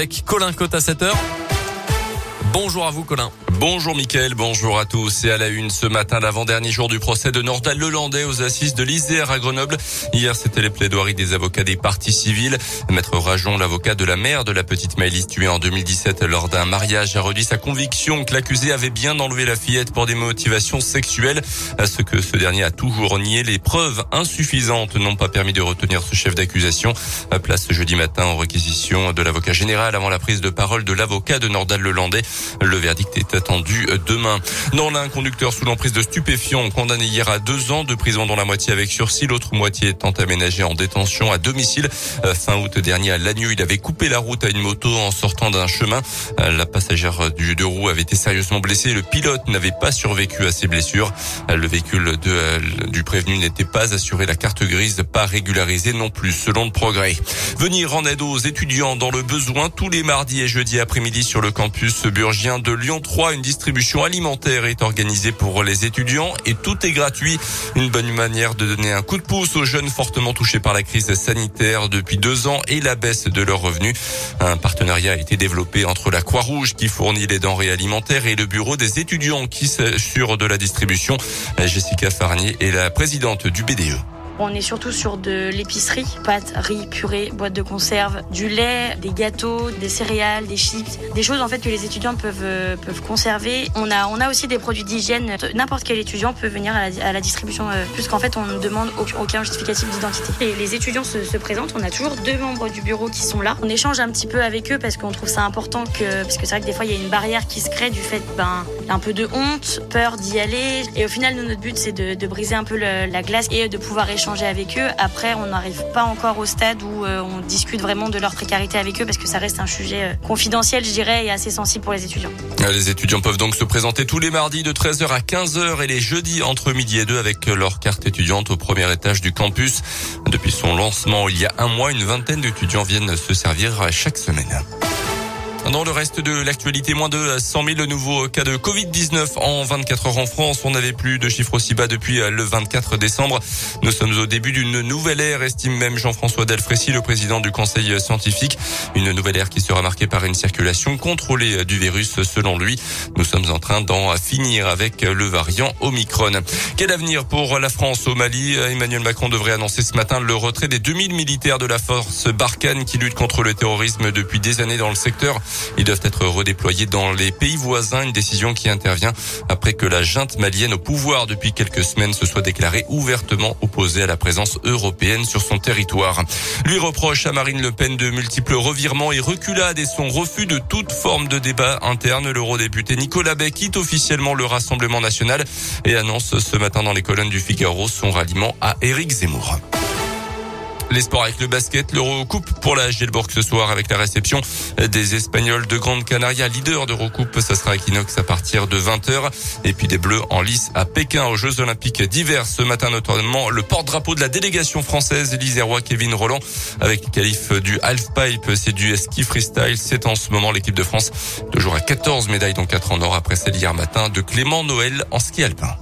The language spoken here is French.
Avec Colin Cote à 7h. Bonjour à vous Colin. Bonjour Mickaël, bonjour à tous. Et à la une ce matin, l'avant-dernier jour du procès de Nordal Lelandais aux assises de l'Isère à Grenoble. Hier, c'était les plaidoiries des avocats des parties civiles. Maître Rajon, l'avocat de la mère de la petite Maëlys tuée en 2017 lors d'un mariage, a redit sa conviction que l'accusé avait bien enlevé la fillette pour des motivations sexuelles. À ce que ce dernier a toujours nié, les preuves insuffisantes n'ont pas permis de retenir ce chef d'accusation. Place jeudi matin en réquisition de l'avocat général avant la prise de parole de l'avocat de Nordal Lelandais. Le verdict est attendu demain. Dans l'un, conducteur sous l'emprise de stupéfiants condamné hier à deux ans de prison dont la moitié avec sursis, l'autre moitié étant aménagée en détention à domicile. Euh, fin août dernier à Lannieux, il avait coupé la route à une moto en sortant d'un chemin. Euh, la passagère du deux roues avait été sérieusement blessée. Le pilote n'avait pas survécu à ses blessures. Euh, le véhicule du prévenu n'était pas assuré. La carte grise pas régularisée non plus, selon le progrès. Venir en aide aux étudiants dans le besoin tous les mardis et jeudis après-midi sur le campus de Lyon 3. Une distribution alimentaire est organisée pour les étudiants et tout est gratuit. Une bonne manière de donner un coup de pouce aux jeunes fortement touchés par la crise sanitaire depuis deux ans et la baisse de leurs revenus. Un partenariat a été développé entre la Croix-Rouge qui fournit les denrées alimentaires et le bureau des étudiants qui s'assure de la distribution. Jessica Farnier est la présidente du BDE. On est surtout sur de l'épicerie, pâtes, riz, purée, boîtes de conserve, du lait, des gâteaux, des céréales, des chips, des choses en fait que les étudiants peuvent euh, conserver. On a aussi des produits d'hygiène. N'importe quel étudiant peut venir à la, à la distribution euh, puisqu'en fait on ne demande aucun justificatif d'identité. Et les étudiants se, se, présentent. On a toujours deux membres du bureau qui sont là. On échange un petit peu avec eux parce qu'on trouve ça important que parce que c'est vrai que des fois il y a une barrière qui se crée du fait ben un peu de honte, peur d'y aller. Et au final notre but c'est de, briser un peu la glace et de pouvoir échanger avec eux. Après, on n'arrive pas encore au stade où euh, on discute vraiment de leur précarité avec eux parce que ça reste un sujet euh, confidentiel, je dirais, et assez sensible pour les étudiants. Les étudiants peuvent donc se présenter tous les mardis de 13h à 15h et les jeudis entre midi et 2 avec leur carte étudiante au premier étage du campus. Depuis son lancement il y a un mois, une vingtaine d'étudiants viennent se servir chaque semaine. Dans le reste de l'actualité, moins de 100 000 nouveaux cas de Covid-19 en 24 heures en France. On n'avait plus de chiffres aussi bas depuis le 24 décembre. Nous sommes au début d'une nouvelle ère, estime même Jean-François Delfrécy, le président du conseil scientifique. Une nouvelle ère qui sera marquée par une circulation contrôlée du virus, selon lui. Nous sommes en train d'en finir avec le variant Omicron. Quel avenir pour la France au Mali? Emmanuel Macron devrait annoncer ce matin le retrait des 2000 militaires de la force Barkhane qui lutte contre le terrorisme depuis des années dans le secteur. Ils doivent être redéployés dans les pays voisins, une décision qui intervient après que la junte malienne au pouvoir depuis quelques semaines se soit déclarée ouvertement opposée à la présence européenne sur son territoire. Lui reproche à Marine Le Pen de multiples revirements et reculades et son refus de toute forme de débat interne. L'eurodéputé Nicolas Bay quitte officiellement le Rassemblement national et annonce ce matin dans les colonnes du Figaro son ralliement à Éric Zemmour. Les sports avec le basket, l'Eurocoupe pour la Gielbourg ce soir avec la réception des Espagnols de Grande Canaria, leader d'Eurocoupe. Ça sera à à partir de 20h. Et puis des Bleus en lice à Pékin aux Jeux Olympiques d'hiver. Ce matin notamment le porte-drapeau de la délégation française, l'Isérois Kevin Roland avec le qualif du half-pipe. C'est du ski freestyle. C'est en ce moment l'équipe de France. Toujours à 14 médailles, dont 4 en or après celle hier matin de Clément Noël en ski alpin.